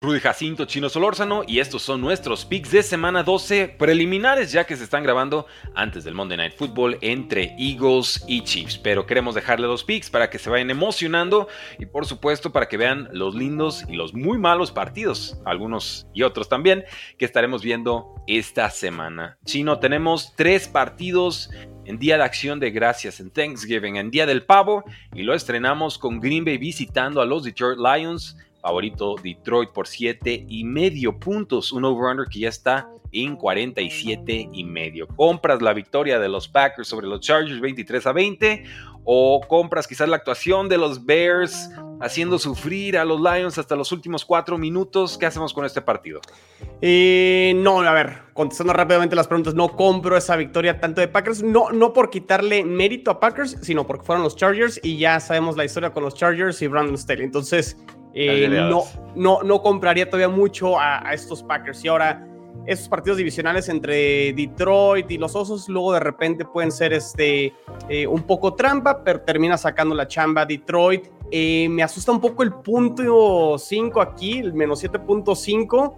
Rudy Jacinto, Chino Solórzano y estos son nuestros picks de semana 12 preliminares ya que se están grabando antes del Monday Night Football entre Eagles y Chiefs. Pero queremos dejarle los picks para que se vayan emocionando y por supuesto para que vean los lindos y los muy malos partidos, algunos y otros también, que estaremos viendo esta semana. Chino, tenemos tres partidos en Día de Acción de Gracias, en Thanksgiving, en Día del Pavo y lo estrenamos con Green Bay visitando a los Detroit Lions Favorito Detroit por 7 y medio puntos. Un over-under que ya está en 47 y medio. ¿Compras la victoria de los Packers sobre los Chargers 23 a 20? ¿O compras quizás la actuación de los Bears haciendo sufrir a los Lions hasta los últimos cuatro minutos? ¿Qué hacemos con este partido? Eh, no, a ver, contestando rápidamente las preguntas, no compro esa victoria tanto de Packers, no, no por quitarle mérito a Packers, sino porque fueron los Chargers y ya sabemos la historia con los Chargers y Brandon Staley. Entonces, eh, no, no, no compraría todavía mucho a, estos Packers. Y ahora, estos partidos divisionales entre Detroit y los Osos, luego de repente pueden ser este, eh, un poco trampa, pero termina sacando la chamba Detroit. Eh, me asusta un poco el punto 5 aquí, el menos 7.5.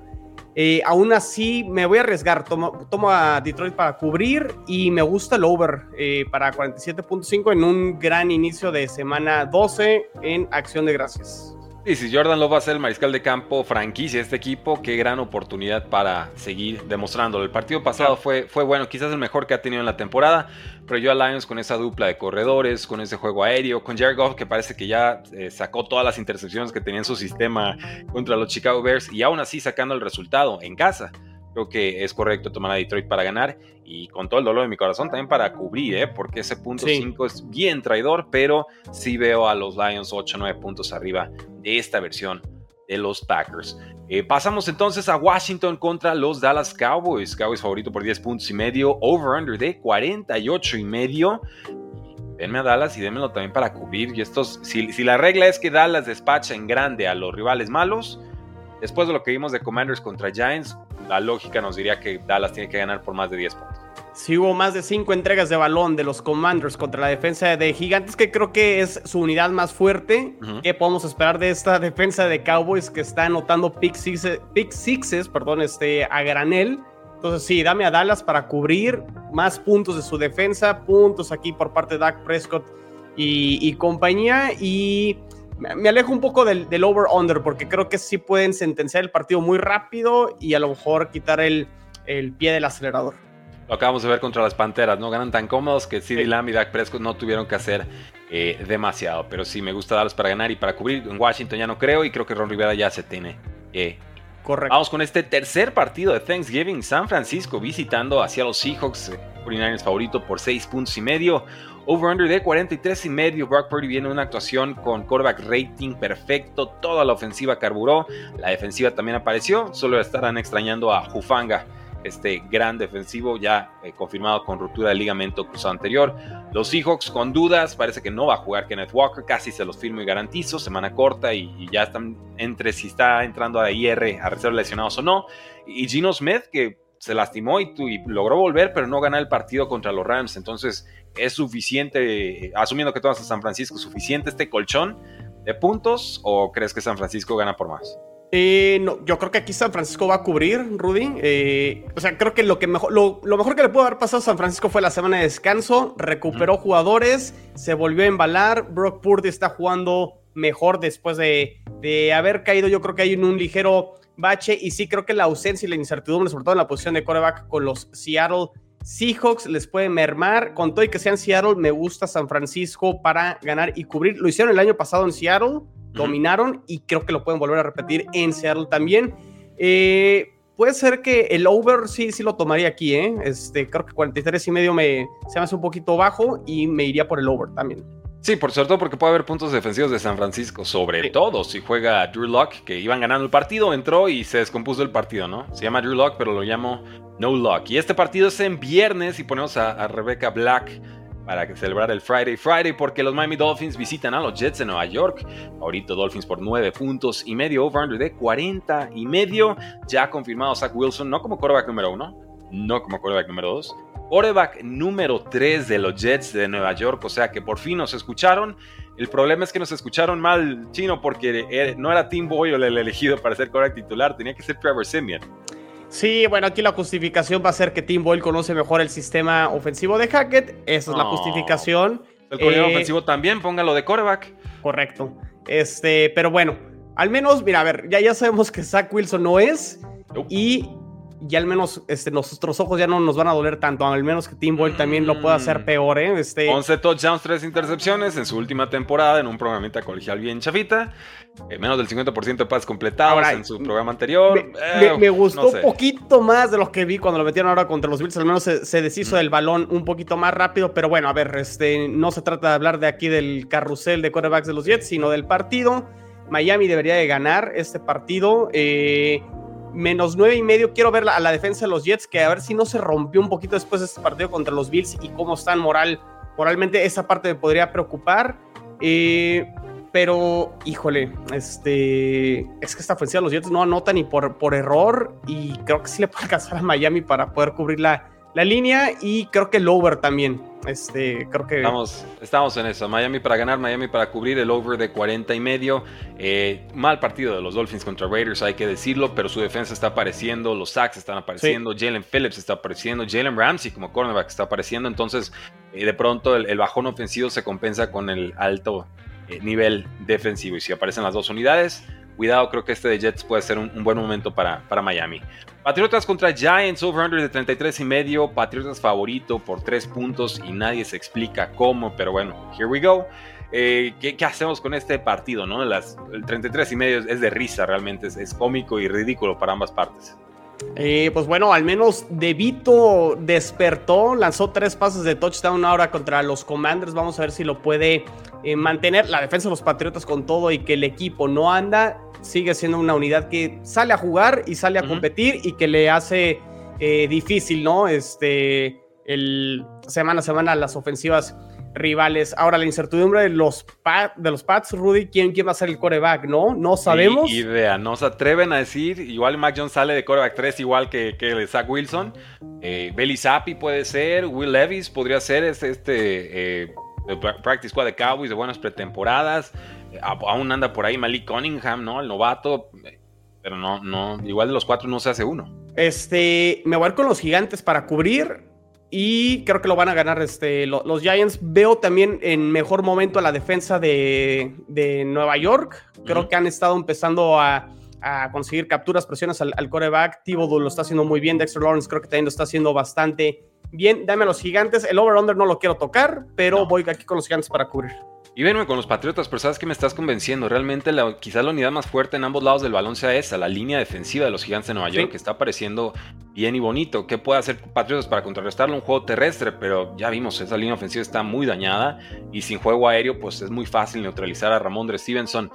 aún así, me voy a arriesgar. Tomo, tomo, a Detroit para cubrir y me gusta el over para 47.5 en un gran inicio de semana 12 en Acción de Gracias. Y si Jordan Love va a ser el mariscal de campo franquicia de este equipo, qué gran oportunidad para seguir demostrándolo. El partido pasado fue, fue bueno, quizás el mejor que ha tenido en la temporada, pero yo a Lions con esa dupla de corredores, con ese juego aéreo, con Jared Goff que parece que ya eh, sacó todas las intercepciones que tenía en su sistema contra los Chicago Bears y aún así sacando el resultado en casa. Creo que es correcto tomar a Detroit para ganar y con todo el dolor de mi corazón también para cubrir, ¿eh? porque ese punto 5 es bien traidor, pero sí veo a los Lions 8 9 puntos arriba de esta versión de los Packers. Eh, pasamos entonces a Washington contra los Dallas Cowboys. Cowboys favorito por 10 puntos y medio, over-under de 48 y medio. Denme a Dallas y démelo también para cubrir. Y estos, si, si la regla es que Dallas despacha en grande a los rivales malos, después de lo que vimos de Commanders contra Giants, la lógica nos diría que Dallas tiene que ganar por más de 10 puntos. Si hubo más de 5 entregas de balón de los Commanders contra la defensa de Gigantes, que creo que es su unidad más fuerte. ¿Qué podemos esperar de esta defensa de Cowboys que está anotando pick, sixes, perdón, este, a granel? Entonces, sí, dame a Dallas para cubrir más puntos de su defensa, puntos aquí por parte de Dak Prescott y, compañía. Y me alejo un poco del, del over-under, porque creo que sí pueden sentenciar el partido muy rápido y a lo mejor quitar el, el pie del acelerador. Lo acabamos de ver contra las Panteras, ¿no? Ganan tan cómodos que CD Lamb y Dak Prescott no tuvieron que hacer eh, demasiado. Pero sí, me gusta darlos para ganar y para cubrir. En Washington ya no creo y creo que Ron Rivera ya se tiene. Correcto. Vamos con este tercer partido de Thanksgiving. San Francisco visitando hacia los Seahawks. 49 eh, favorito por 6 puntos y medio. Over-under de 43 y medio. Brock Purdy viene una actuación con quarterback rating perfecto. Toda la ofensiva carburó. La defensiva también apareció. Solo estarán extrañando a Jufanga este gran defensivo ya eh, confirmado con ruptura del ligamento cruzado anterior. Los Seahawks con dudas, parece que no va a jugar Kenneth Walker, casi se los firmo y garantizo, semana corta y, ya están entre si está entrando a IR a reserva lesionados o no. Y Gino Smith que se lastimó y, y, logró volver, pero no ganar el partido contra los Rams. Entonces es suficiente, asumiendo que tomas a San Francisco, suficiente este colchón de puntos o crees que San Francisco gana por más? Eh, no, yo creo que aquí San Francisco va a cubrir, Rudy. Eh, o sea, creo que lo, que mejor, lo, mejor que le pudo haber pasado a San Francisco fue la semana de descanso. Recuperó jugadores, se volvió a embalar. Brock Purdy está jugando mejor después de, de haber caído. Yo creo que hay un ligero bache. Y sí, creo que la ausencia y la incertidumbre, sobre todo en la posición de coreback con los Seattle Seahawks, les puede mermar. Con todo y que sean Seattle, me gusta San Francisco para ganar y cubrir. Lo hicieron el año pasado en Seattle dominaron y creo que lo pueden volver a repetir en Seattle también. Eh, puede ser que el over sí, sí lo tomaría aquí, ¿eh? Este, creo que 43 y medio me, se me hace un poquito bajo y me iría por el over también. Sí, por cierto, porque puede haber puntos defensivos de San Francisco, sobre todo si juega Drew Lock, que iban ganando el partido, entró y se descompuso el partido, ¿no? Se llama Drew Lock, pero lo llamo No Lock. Y este partido es en viernes y ponemos a, Rebecca Black para celebrar el Friday Friday porque los Miami Dolphins visitan a los Jets de Nueva York. Ahorita Dolphins por 9 puntos y medio, over-under de 40 y medio. Ya confirmado Zach Wilson, no como quarterback número 1, no como quarterback número 2, Quarterback número 3 de los Jets de Nueva York, o sea que por fin nos escucharon. El problema es que nos escucharon mal, chino, porque no era Tim Boyle el elegido para ser quarterback titular, tenía que ser Trevor Simeon. Sí, bueno, aquí la justificación va a ser que Tim Boyle conoce mejor el sistema ofensivo de Hackett. Esa es la justificación. El coordinador eh, ofensivo también, póngalo de quarterback. Correcto. Este, pero bueno, al menos, mira, a ver, ya, ya sabemos que Zach Wilson no es. Y ya al menos este, nuestros ojos ya no nos van a doler tanto, al menos que Tim Boyle también lo pueda hacer mm. peor, ¿eh? Este... 11 touchdowns, 3 intercepciones en su última temporada en un programita colegial bien chafita, eh, menos del 50% de pases completados en su programa anterior. Me, eh, gustó un poquito más de lo que vi cuando lo metieron ahora contra los Bills, al menos se, deshizo del balón un poquito más rápido, pero bueno, a ver, este, no se trata de hablar de aquí del carrusel de quarterbacks de los Jets, sino del partido. Miami debería de ganar este partido. Eh, menos nueve y medio. Quiero ver a la defensa de los Jets, que a ver si no se rompió un poquito después de este partido contra los Bills y cómo están moral. Moralmente, esa parte me podría preocupar. Eh, pero, híjole, este. Es que esta ofensiva de los Jets no anota ni por, por error. Y creo que sí le puede alcanzar a Miami para poder cubrir la, la línea. Y creo que el over también. Este, creo que. Estamos, estamos en eso. Miami para ganar, Miami para cubrir el over de 40 y medio. Eh, mal partido de los Dolphins contra Raiders, hay que decirlo, pero su defensa está apareciendo, los sacks están apareciendo, Jalen Phillips está apareciendo, Jalen Ramsey como cornerback está apareciendo. Entonces, eh, de pronto el, bajón ofensivo se compensa con el alto eh, nivel defensivo. Y si aparecen las dos unidades, cuidado, creo que este de Jets puede ser un, buen momento para, para Miami. Patriotas contra Giants, over-under de 33 y medio. Patriotas favorito por 3 puntos y nadie se explica cómo, pero bueno, here we go. Eh, ¿qué, hacemos con este partido? No? El 33 y medio es, de risa, realmente es, cómico y ridículo para ambas partes. Eh, pues bueno, al menos Devito despertó, lanzó tres pases de touchdown ahora contra los Commanders. Vamos a ver si lo puede eh, mantener la defensa de los Patriotas con todo y que el equipo no anda sigue siendo una unidad que sale a jugar y sale a competir y que le hace eh, difícil, ¿no? Este, el semana a semana las ofensivas rivales. Ahora, la incertidumbre de los, de los Pats, Rudy, ¿quién, ¿quién va a ser el coreback? ¿No? No sabemos. idea, no se atreven a decir. Igual Mac Jones sale de coreback 3, igual que, que Zach Wilson. Eh, Belly Zappi puede ser. Will Levis podría ser este, este eh, practice squad de Cowboys de buenas pretemporadas aún anda por ahí Malik Cunningham, ¿no? El novato. Pero no, no, igual de los cuatro no se hace uno. Este, me voy a ir con los gigantes para cubrir. Y creo que lo van a ganar este, los Giants. Veo también en mejor momento a la defensa de, Nueva York. Creo que han estado empezando a, conseguir capturas, presiones al, coreback. Thibodeau lo está haciendo muy bien. Dexter Lawrence creo que también lo está haciendo bastante bien. Dame a los gigantes. El over-under no lo quiero tocar, pero voy aquí con los gigantes para cubrir. Y venme con los Patriotas, pero sabes que me estás convenciendo. Realmente, la, quizás la unidad más fuerte en ambos lados del balón sea esa, la línea defensiva de los Gigantes de Nueva York, que está pareciendo bien y bonito. ¿Qué puede hacer Patriotas para contrarrestarle un juego terrestre? Pero ya vimos, esa línea ofensiva está muy dañada y sin juego aéreo, pues es muy fácil neutralizar a Ramondre Stevenson.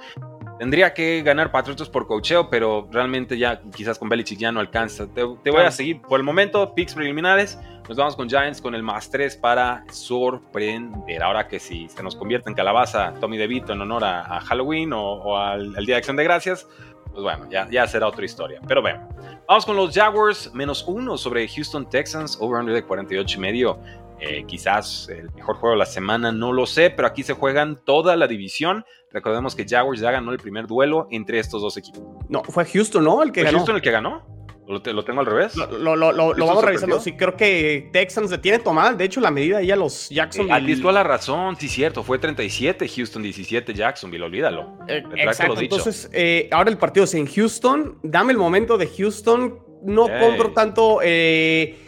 Tendría que ganar Patriotas por cocheo, pero realmente ya quizás con Belichick ya no alcanza. Te, voy a seguir por el momento, picks preliminares. Nos vamos con Giants con el más 3 para sorprender. Ahora que si se nos convierte en calabaza Tommy DeVito en honor a, Halloween o, al, Día de Acción de Gracias, pues bueno, ya, ya será otra historia. Pero bueno, vamos con los Jaguars, menos uno sobre Houston Texans, over-under de 48 y medio. Eh, quizás el mejor juego de la semana, no lo sé, pero aquí se juegan toda la división. Recordemos que Jaguars ya ganó el primer duelo entre estos dos equipos. No, fue Houston, ¿no? El que ¿Fue Houston el que ganó? ¿Lo, tengo al revés? Lo, vamos revisando. Sí, creo que Texans se tiene tomada. De hecho, la medida ya los Jackson. Eh, la razón, sí, cierto. Fue 37 Houston, 17 Jacksonville, olvídalo. Eh, exacto. Entonces, eh, ahora el partido es en Houston. Dame el momento de Houston. No compro tanto. Eh,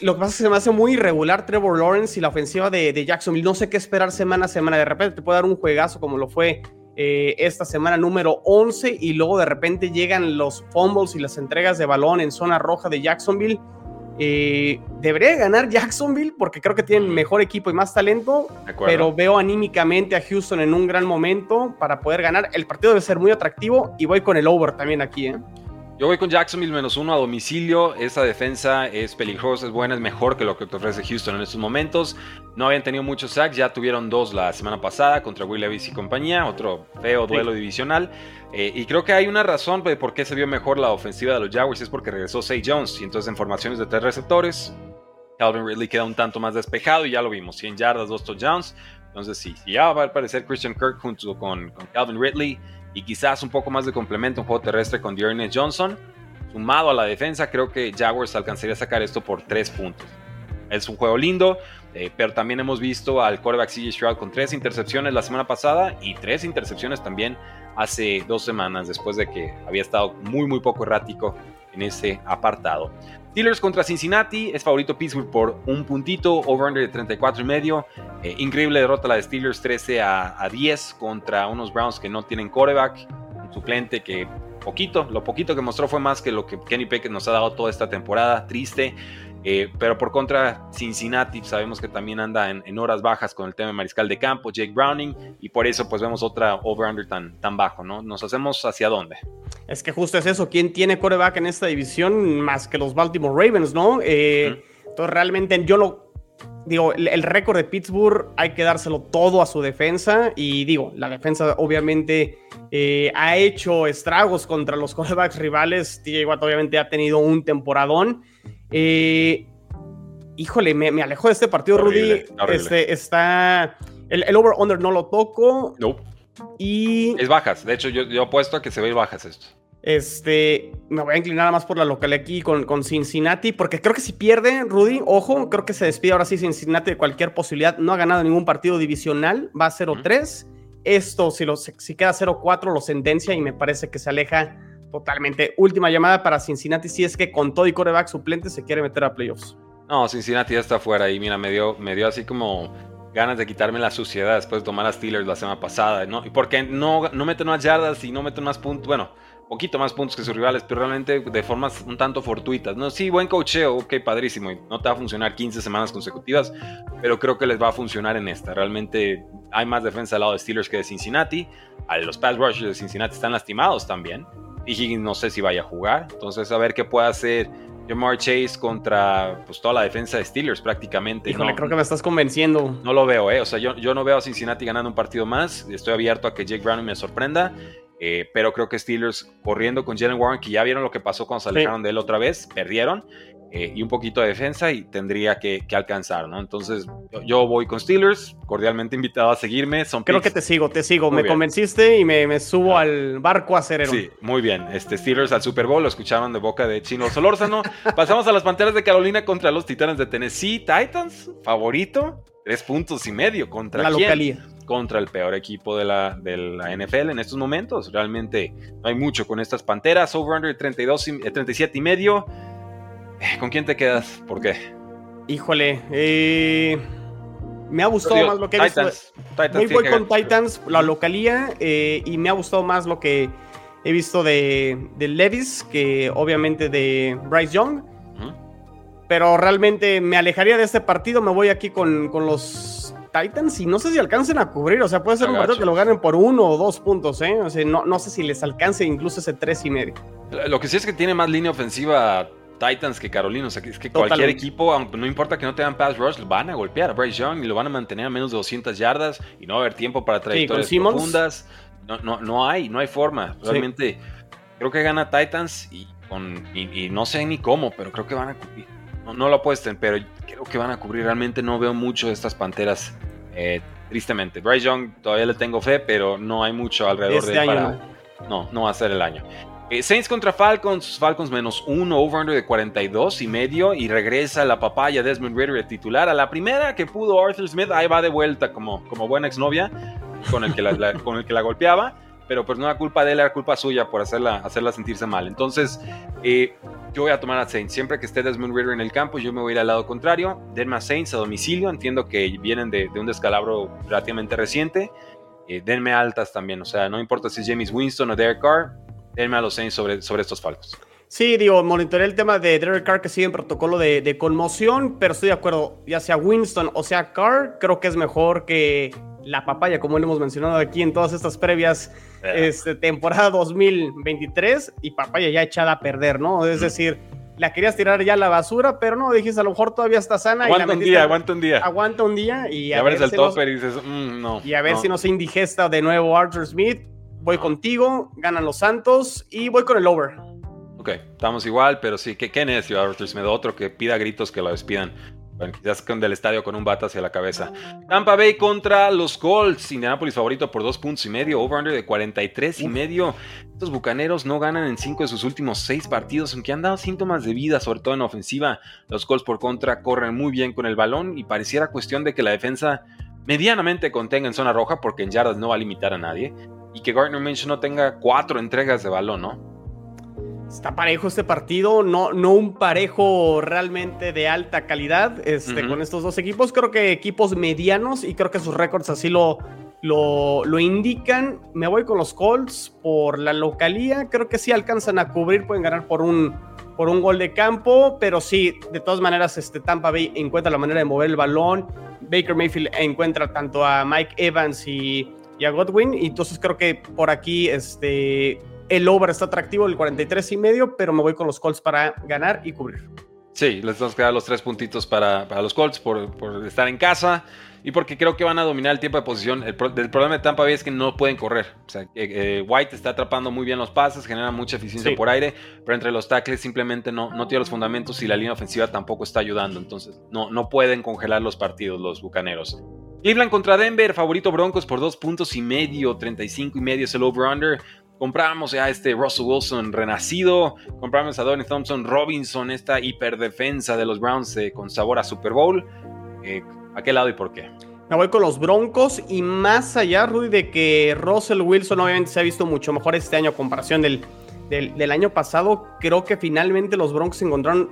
lo que pasa es que se me hace muy irregular Trevor Lawrence y la ofensiva de, de Jacksonville. No sé qué esperar semana a semana. De repente te puede dar un juegazo como lo fue eh, esta semana número 11 y luego de repente llegan los fumbles y las entregas de balón en zona roja de Jacksonville. Eh, debería ganar Jacksonville porque creo que tienen mejor equipo y más talento, pero veo anímicamente a Houston en un gran momento para poder ganar. El partido debe ser muy atractivo y voy con el over también aquí. ¿eh? Yo voy con Jacksonville menos uno a domicilio. Esa defensa es peligrosa, es buena, es mejor que lo que te ofrece Houston en estos momentos. No habían tenido muchos sacks, ya tuvieron dos la semana pasada contra Will Levis y compañía, otro feo duelo divisional. Eh, y creo que hay una razón de por qué se vio mejor la ofensiva de los Jaguars, es porque regresó Say Jones. Y entonces en formaciones de tres receptores, Calvin Ridley queda un tanto más despejado y ya lo vimos, 100 yardas, dos touchdowns. Entonces sí, ya va a aparecer Christian Kirk junto con, con Calvin Ridley y quizás un poco más de complemento, un juego terrestre con Dearness Johnson. Sumado a la defensa, creo que Jaguars alcanzaría a sacar esto por tres puntos. Es un juego lindo, eh, pero también hemos visto al quarterback CJ Stroud con tres intercepciones la semana pasada y tres intercepciones también hace dos semanas, después de que había estado muy, muy poco errático en ese apartado. Steelers contra Cincinnati, es favorito Pittsburgh por un puntito, over-under de 34 y medio. Eh, increíble derrota la de Steelers 13 a, 10 contra unos Browns que no tienen quarterback, un suplente que poquito, lo poquito que mostró fue más que lo que Kenny Pickett nos ha dado toda esta temporada, triste. Eh, pero por contra, Cincinnati sabemos que también anda en, horas bajas con el tema de mariscal de campo, Jake Browning, y por eso pues vemos otra over-under tan, tan bajo, ¿no? Nos hacemos hacia dónde. Es que justo es eso, ¿quién tiene coreback en esta división más que los Baltimore Ravens, ¿no? Eh, entonces realmente yo lo... Digo, el, récord de Pittsburgh hay que dárselo todo a su defensa y digo, la defensa obviamente eh, ha hecho estragos contra los corebacks rivales, TJ Watt obviamente ha tenido un temporadón eh, híjole, me, me, alejó de este partido, Rudy. Este, está. El, over-under no lo toco. No. Y. Es bajas. De hecho, yo, yo apuesto a que se ve bajas esto. Este, me voy a inclinar más por la local aquí con, con, Cincinnati, porque creo que si pierde, Rudy, ojo, creo que se despide ahora sí Cincinnati de cualquier posibilidad. No ha ganado ningún partido divisional, va a 0-3. Esto, si, lo, si queda 0-4, lo sentencia y me parece que se aleja Totalmente. Última llamada para Cincinnati si es que con todo y coreback suplente se quiere meter a playoffs. No, Cincinnati ya está fuera y mira, me dio, me dio así como ganas de quitarme la suciedad después de tomar a Steelers la semana pasada, ¿no? Y porque no, no meten más yardas y no meten más puntos, bueno, poquito más puntos que sus rivales, pero realmente de formas un tanto fortuitas, ¿no? Sí, buen cocheo, ok, padrísimo, y no te va a funcionar 15 semanas consecutivas, pero creo que les va a funcionar en esta. Realmente hay más defensa al lado de Steelers que de Cincinnati, los pass rushers de Cincinnati están lastimados también, y no sé si vaya a jugar. Entonces, a ver qué puede hacer Jamar Chase contra pues, toda la defensa de Steelers prácticamente. Híjole, creo que me estás convenciendo. No lo veo, ¿eh? O sea, yo, yo no veo a Cincinnati ganando un partido más. Estoy abierto a que Jake Brown me sorprenda. Eh, pero creo que Steelers corriendo con Jalen Warren, que ya vieron lo que pasó cuando se alejaron de él otra vez, perdieron. Eh, y un poquito de defensa y tendría que, alcanzar, ¿no? Entonces yo, voy con Steelers, cordialmente invitado a seguirme. Son Creo que te sigo, te sigo. me convenciste y me, subo al barco acerero. Sí, muy bien. Este Steelers al Super Bowl, lo escucharon de boca de Chino Solórzano. Pasamos a las Panteras de Carolina contra los Titanes de Tennessee. Titans, favorito, tres puntos y medio. ¿Contra la localía. Contra el peor equipo de la, de la NFL en estos momentos. Realmente no hay mucho con estas Panteras. Over-under 32, 37 y medio. ¿Con quién te quedas? ¿Por qué? Híjole, eh, me ha gustado más lo que he visto. Titans voy con Titans, la localía, eh, y me ha gustado más lo que he visto de, Levis que obviamente de Bryce Young. Pero realmente me alejaría de este partido. Me voy aquí con, los Titans y no sé si alcancen a cubrir. O sea, puede ser un partido que lo ganen por uno o dos puntos. ¿eh? O sea, no, no sé si les alcance incluso ese tres y medio. Lo que sí es que tiene más línea ofensiva Titans que sea, es que cualquier equipo, no importa que no tengan pass rush, van a golpear a Bryce Young y lo van a mantener a menos de 200 yardas y no va a haber tiempo para trayectorias profundas. No, no, no hay, no hay forma. Realmente creo que gana Titans y, con, y, no sé ni cómo, pero creo que van a cubrir. No, lo apuesten, pero creo que van a cubrir. Realmente no veo mucho de estas panteras. Eh, tristemente, Bryce Young todavía le tengo fe, pero no hay mucho alrededor de él para. No, no va a ser el año. Eh, Saints contra Falcons, Falcons menos uno, over-under de 42 y medio, y regresa la papaya Desmond Ritter titular. A la primera que pudo Arthur Smith, ahí va de vuelta como, como buena exnovia con el, que la, con el que la golpeaba, pero pues no era culpa de él, era culpa suya por hacerla, hacerla sentirse mal. Entonces, eh, yo voy a tomar a Saints. Siempre que esté Desmond Ritter en el campo, yo me voy a ir al lado contrario. Denme a Saints a domicilio, entiendo que vienen de, un descalabro relativamente reciente. Eh, denme altas también, o sea, no importa si es James Winston o Derek Carr, denme a los Saints sobre, sobre estos Falcons. Sí, digo, monitoreé el tema de Derek Carr que sigue en protocolo de, conmoción, pero estoy de acuerdo, ya sea Winston o sea Carr, creo que es mejor que la papaya, como lo hemos mencionado aquí en todas estas previas este, temporada 2023, y papaya ya echada a perder, ¿no? Es decir, la querías tirar ya a la basura, pero no, dijiste, a lo mejor todavía está sana. Aguanta un día, aguanta un día. Aguanta un día y, a, ver, si el topper y dices, mm, no. Y a ver si no se indigesta de nuevo Arthur Smith. Voy contigo, ganan los Santos y voy con el over. Ok, estamos igual, pero sí, qué, qué necio Arthur Smith, otro que pida gritos que lo despidan. Bueno, quizás del estadio con un bata hacia la cabeza. Tampa Bay contra los Colts. Indianapolis favorito por dos puntos y medio. Over-under de 43 y medio. Estos bucaneros no ganan en cinco de sus últimos seis partidos, aunque han dado síntomas de vida, sobre todo en ofensiva. Los Colts por contra corren muy bien con el balón y pareciera cuestión de que la defensa medianamente contenga en zona roja, porque en yardas no va a limitar a nadie. Y que Gardner Minshew no tenga cuatro entregas de balón, ¿no? Está parejo este partido, no, no un parejo realmente de alta calidad este, con estos dos equipos. Creo que equipos medianos y creo que sus récords así lo, lo, lo, indican. Me voy con los Colts por la localía. Creo que sí alcanzan a cubrir, pueden ganar por un, por un gol de campo, pero sí, de todas maneras, este, Tampa Bay encuentra la manera de mover el balón. Baker Mayfield encuentra tanto a Mike Evans y, y a Godwin. Y entonces creo que por aquí este, el over está atractivo, el 43 y medio, pero me voy con los Colts para ganar y cubrir. Sí, les vamos a quedar los tres puntitos para, los Colts por, estar en casa y porque creo que van a dominar el tiempo de posición. El, problema de Tampa Bay es que no pueden correr. O sea, eh, White está atrapando muy bien los pases, genera mucha eficiencia por aire, pero entre los tackles simplemente no, no tiene los fundamentos y la línea ofensiva tampoco está ayudando. Entonces, no, no pueden congelar los partidos los bucaneros. Cleveland contra Denver, favorito Broncos por dos puntos y medio, 35 y medio es el over-under. Compramos ya este Russell Wilson renacido. Compramos a Donnie Thompson Robinson, esta hiperdefensa de los Browns eh, con sabor a Super Bowl. Eh, ¿A qué lado y por qué? Me voy con los Broncos y más allá, Rudy, de que Russell Wilson obviamente se ha visto mucho mejor este año a comparación del, del, del año pasado. Creo que finalmente los Broncos encontraron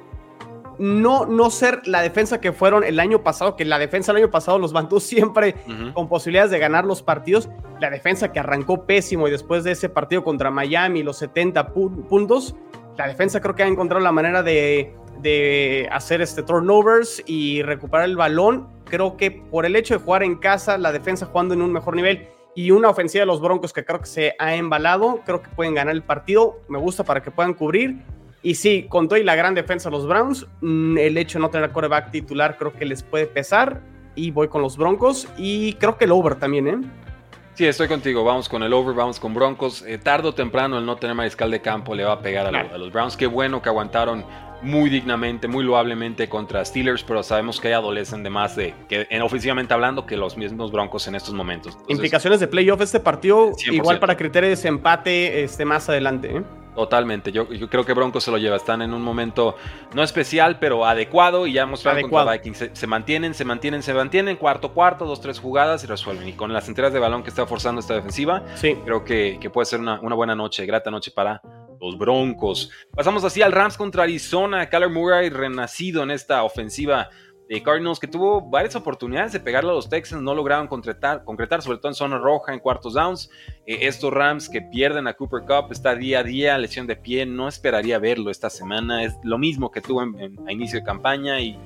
no, no ser la defensa que fueron el año pasado, que la defensa el año pasado los mantuvo siempre con posibilidades de ganar los partidos. La defensa que arrancó pésimo y después de ese partido contra Miami, los 70 puntos, la defensa creo que ha encontrado la manera de, de hacer este turnovers y recuperar el balón. Creo que por el hecho de jugar en casa, la defensa jugando en un mejor nivel y una ofensiva de los Broncos que creo que se ha embalado, creo que pueden ganar el partido. Me gusta para que puedan cubrir. Y sí, con todo y la gran defensa de los Browns, mm, el hecho de no tener coreback titular creo que les puede pesar. Y voy con los Broncos y creo que el over también, ¿eh? Sí, estoy contigo. Vamos con el over, vamos con Broncos. Eh, tarde o temprano el no tener mariscal de campo le va a pegar a, los Browns. Qué bueno que aguantaron muy dignamente, muy loablemente contra Steelers, pero sabemos que adolecen de más de, que en ofensivamente hablando, que los mismos Broncos en estos momentos. Implicaciones de playoff este partido, igual para criterios de desempate este, más adelante, ¿eh? Totalmente, yo, creo que Broncos se lo lleva, están en un momento no especial, pero adecuado y ya mostraron contra Vikings, se, mantienen, se mantienen, se mantienen, cuarto cuarto, dos, tres jugadas y resuelven. Y con las enteras de balón que está forzando esta defensiva, sí. creo que, puede ser una, una, buena noche, grata noche para los Broncos. Pasamos así al Rams contra Arizona, Kyler Murray renacido en esta ofensiva de Cardinals que tuvo varias oportunidades de pegarle a los Texans, no lograron concretar, concretar sobre todo en zona roja, en cuartos downs. Eh, estos Rams que pierden a Cooper Cup, está día a día, lesión de pie, no esperaría verlo esta semana. Es lo mismo que tuvo a inicio de campaña y,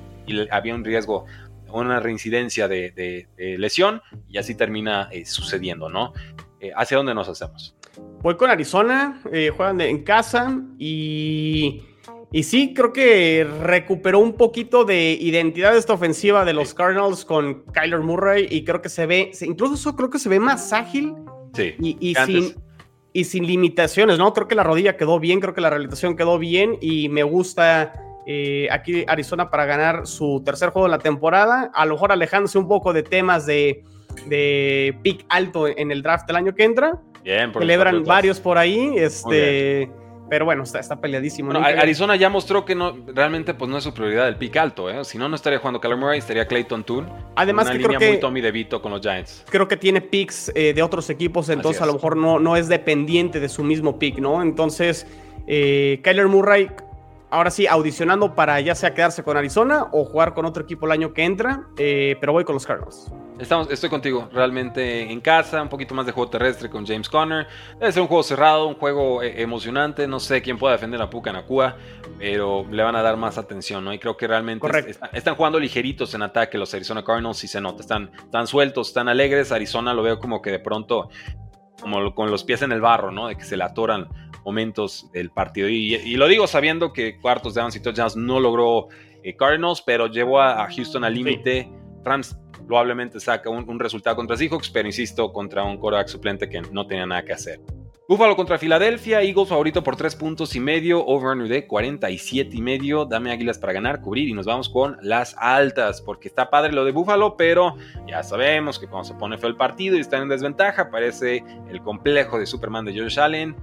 había un riesgo, una reincidencia de, lesión y así termina eh, sucediendo, ¿no? Eh, ¿Hacia dónde nos hacemos? Voy con Arizona, juegan en casa y y sí, creo que recuperó un poquito de identidad esta ofensiva de los Cardinals con Kyler Murray y creo que se ve, incluso eso creo que se ve más ágil sí, y, sin, y sin limitaciones, ¿no? Creo que la rodilla quedó bien, creo que la rehabilitación quedó bien y me gusta eh, aquí Arizona para ganar su tercer juego de la temporada, a lo mejor alejándose un poco de temas de, de pick alto en el draft del año que entra. Bien, Celebran varios por ahí, este... Pero bueno, está, está peleadísimo. Arizona ya mostró que no realmente pues no es su prioridad el pick alto, ¿eh? Si no, no estaría jugando Kyler Murray, estaría Clayton Toon. Además una que línea creo que, muy Tommy DeVito con los Giants. Creo que tiene picks eh, de otros equipos, entonces a lo mejor no, no es dependiente de su mismo pick, ¿no? Entonces, eh, Kyler Murray, ahora sí, audicionando para ya sea quedarse con Arizona o jugar con otro equipo el año que entra, eh, pero voy con los Cardinals. Estamos, estoy contigo. Realmente en casa, un poquito más de juego terrestre con James Conner. Debe ser un juego cerrado, un juego eh, emocionante. No sé quién pueda defender a Puka Nakua, pero le van a dar más atención, ¿no? Y creo que realmente están jugando ligeritos en ataque los Arizona Cardinals y se nota. Están, están sueltos, están alegres. Arizona lo veo como que de pronto, como con los pies en el barro, ¿no? De que se le atoran momentos del partido. Y, lo digo sabiendo que cuartos de avance y touchdowns no logró eh, Cardinals, pero llevó a, Houston al límite. Rams probablemente saca un, resultado contra Seahawks, pero insisto, contra un quarterback suplente que no tenía nada que hacer. Buffalo contra Filadelfia, Eagles favorito por 3 puntos y medio, over de 47 y medio. Dame águilas para ganar, cubrir y nos vamos con las altas, porque está padre lo de Buffalo, pero ya sabemos que cuando se pone feo el partido y está en desventaja, parece el complejo de Superman de Josh Allen.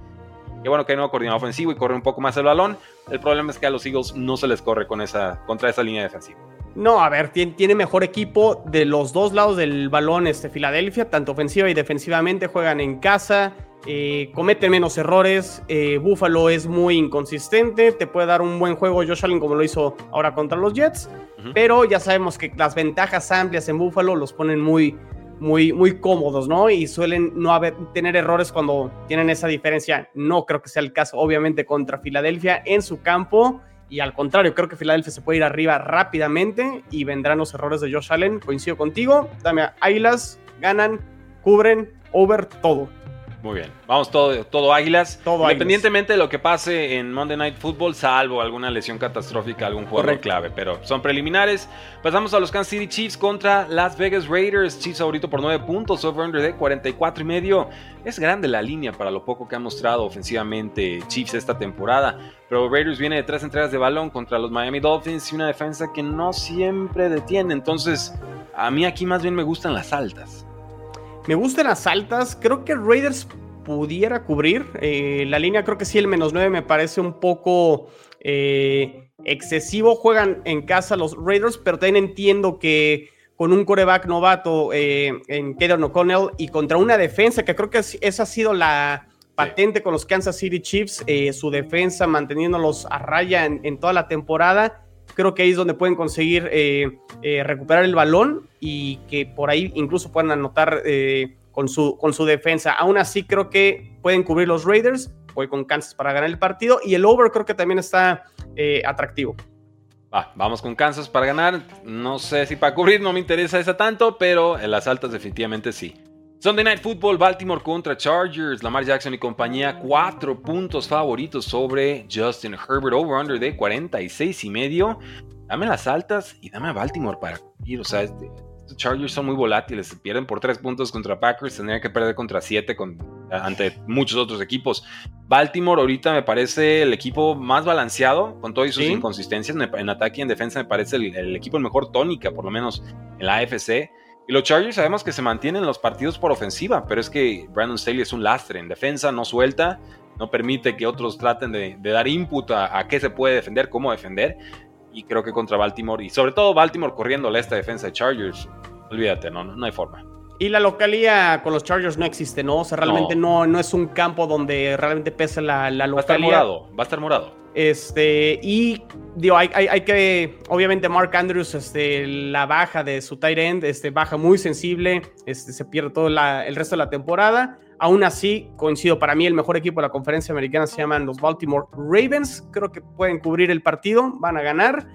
Qué bueno que hay nuevo coordinador ofensivo y corre un poco más el balón. El problema es que a los Eagles no se les corre con esa, contra esa línea defensiva. No, a ver, tiene, mejor equipo de los dos lados del balón este Filadelfia, tanto ofensiva y defensivamente, juegan en casa, eh, cometen menos errores, eh, Buffalo es muy inconsistente, te puede dar un buen juego Josh Allen como lo hizo ahora contra los Jets, pero ya sabemos que las ventajas amplias en Buffalo los ponen muy, muy, muy cómodos, ¿no? Y suelen no haber, tener errores cuando tienen esa diferencia. No creo que sea el caso, obviamente, contra Filadelfia en su campo. Y al contrario, creo que Filadelfia se puede ir arriba rápidamente y vendrán los errores de Josh Allen. Coincido contigo. Dame a Águilas, ganan, cubren, over todo. Muy bien. Vamos todo, todo águilas. Todo Independientemente de lo que pase en Monday Night Football, salvo alguna lesión catastrófica, algún jugador clave. Pero son preliminares. Pasamos a los Kansas City Chiefs contra Las Vegas Raiders. Chiefs favorito por 9 puntos, over-under de 44 y medio. Es grande la línea para lo poco que ha mostrado ofensivamente Chiefs esta temporada. Pero Raiders viene de tres entregas de balón contra los Miami Dolphins y una defensa que no siempre detiene. Entonces, a mí aquí más bien me gustan las altas. Me gustan las altas. Creo que Raiders pudiera cubrir. Eh, la línea creo que sí, el menos 9 me parece un poco eh, excesivo. Juegan en casa los Raiders, pero también entiendo que con un coreback novato eh, en Kaden O'Connell y contra una defensa que creo que esa ha sido la patente con los Kansas City Chiefs, su defensa manteniéndolos a raya en, toda la temporada. Creo que ahí es donde pueden conseguir recuperar el balón y que por ahí incluso puedan anotar con su, con su defensa. Aún así, creo que pueden cubrir los Raiders. Voy con Kansas para ganar el partido. Y el over creo que también está eh, atractivo. vamos con Kansas para ganar. No sé si para cubrir no me interesa esa tanto, pero en las altas definitivamente sí. Sunday Night Football, Baltimore contra Chargers. Lamar Jackson y compañía, cuatro puntos favoritos sobre Justin Herbert, over-under de 46 y medio. Dame las altas y dame a Baltimore para cubrir. O sea, este, Chargers son muy volátiles, se pierden por tres puntos contra Packers, tendrían que perder contra siete con, ante muchos otros equipos. Baltimore ahorita me parece el equipo más balanceado, con todas sus inconsistencias en ataque y en defensa, me parece el, equipo el mejor tónica, por lo menos en la AFC. Los Chargers sabemos que se mantienen los partidos por ofensiva, pero es que Brandon Staley es un lastre en defensa, no suelta, no permite que otros traten de, dar input a, qué se puede defender, cómo defender y creo que contra Baltimore, y sobre todo Baltimore corriendo esta defensa de Chargers, olvídate, no, no, hay forma. Y la localía con los Chargers no existe, ¿no? O sea, realmente no, no, es un campo donde realmente pesa la, la localía. Va a estar morado, va a estar morado. Este, y digo, hay, hay, que, obviamente Mark Andrews, este, la baja de su tight end, este, baja muy sensible, este, se pierde todo el resto de la temporada. Aún así, coincido, para mí el mejor equipo de la conferencia americana se llaman los Baltimore Ravens. Creo que pueden cubrir el partido, van a ganar.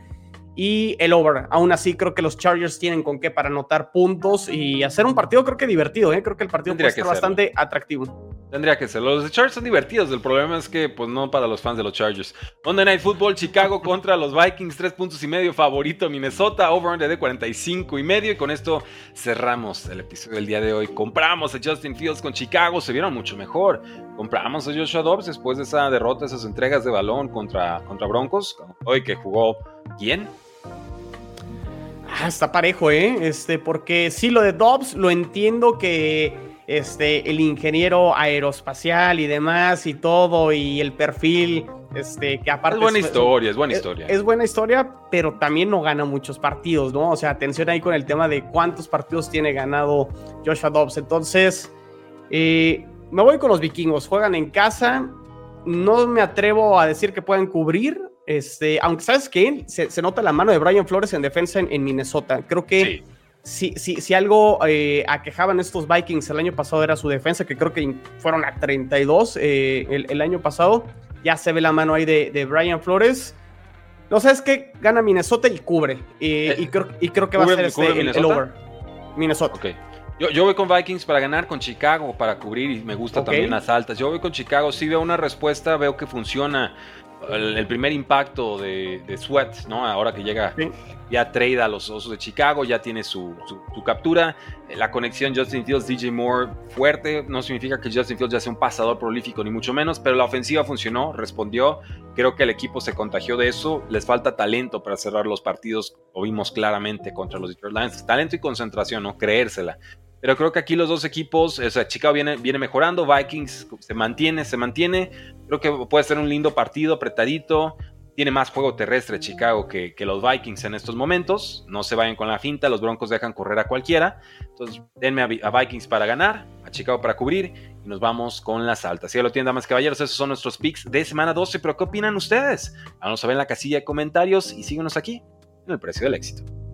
Y el over, aún así creo que los Chargers tienen con qué para anotar puntos y hacer un partido creo que divertido, ¿eh? creo que el partido puede ser bastante atractivo. Tendría que ser. Los Chargers son divertidos. El problema es que, pues, no para los fans de los Chargers. Monday Night Football, Chicago contra los Vikings, tres puntos y medio. Favorito Minnesota, over-under de 45 y medio. Y con esto cerramos el episodio del día de hoy. Compramos a Justin Fields con Chicago, se vieron mucho mejor. Compramos a Joshua Dobbs después de esa derrota, esas entregas de balón contra, contra Broncos. Hoy que jugó, ¿quién? Ah, está parejo, ¿eh? Este, porque sí, lo de Dobbs lo entiendo que este, el ingeniero aeroespacial y demás y todo, y el perfil, este, que aparte... Es buena historia, es buena historia. Es, buena historia, pero también no gana muchos partidos, ¿no? O sea, atención ahí con el tema de cuántos partidos tiene ganado Joshua Dobbs. Entonces, eh, me voy con los vikingos, juegan en casa, no me atrevo a decir que pueden cubrir, este, aunque sabes que se, nota la mano de Brian Flores en defensa en, Minnesota. Creo que si, si, si algo eh, aquejaban estos Vikings el año pasado era su defensa, que creo que fueron a 32 eh, el, año pasado. Ya se ve la mano ahí de, Brian Flores. No sé, es que gana Minnesota y cubre. y, eh, creo, y creo que va a ser este, el, over. Minnesota. Yo, yo, voy con Vikings para ganar, con Chicago para cubrir y me gusta también las altas. Yo voy con Chicago, sí veo una respuesta, veo que funciona el, primer impacto de, Sweat, ¿no? Ahora que llega ya trade a los Osos de Chicago, ya tiene su, captura. La conexión Justin Fields, DJ Moore fuerte. No significa que Justin Fields ya sea un pasador prolífico, ni mucho menos, pero la ofensiva funcionó, respondió. Creo que el equipo se contagió de eso. Les falta talento para cerrar los partidos. Lo vimos claramente contra los Detroit Lions. Talento y concentración, ¿no? Creérsela. Pero creo que aquí los dos equipos, o sea, Chicago viene, viene mejorando, Vikings se mantiene, se mantiene. Creo que puede ser un lindo partido, apretadito. Tiene más juego terrestre Chicago que, los Vikings en estos momentos. No se vayan con la finta, los Broncos dejan correr a cualquiera. Entonces, denme a, Vikings para ganar, a Chicago para cubrir y nos vamos con las altas. Ya lo tienen, damas caballeros, esos son nuestros picks de semana 12. Pero, ¿qué opinan ustedes? Vamos a en la casilla de comentarios y síguenos aquí en el precio del éxito.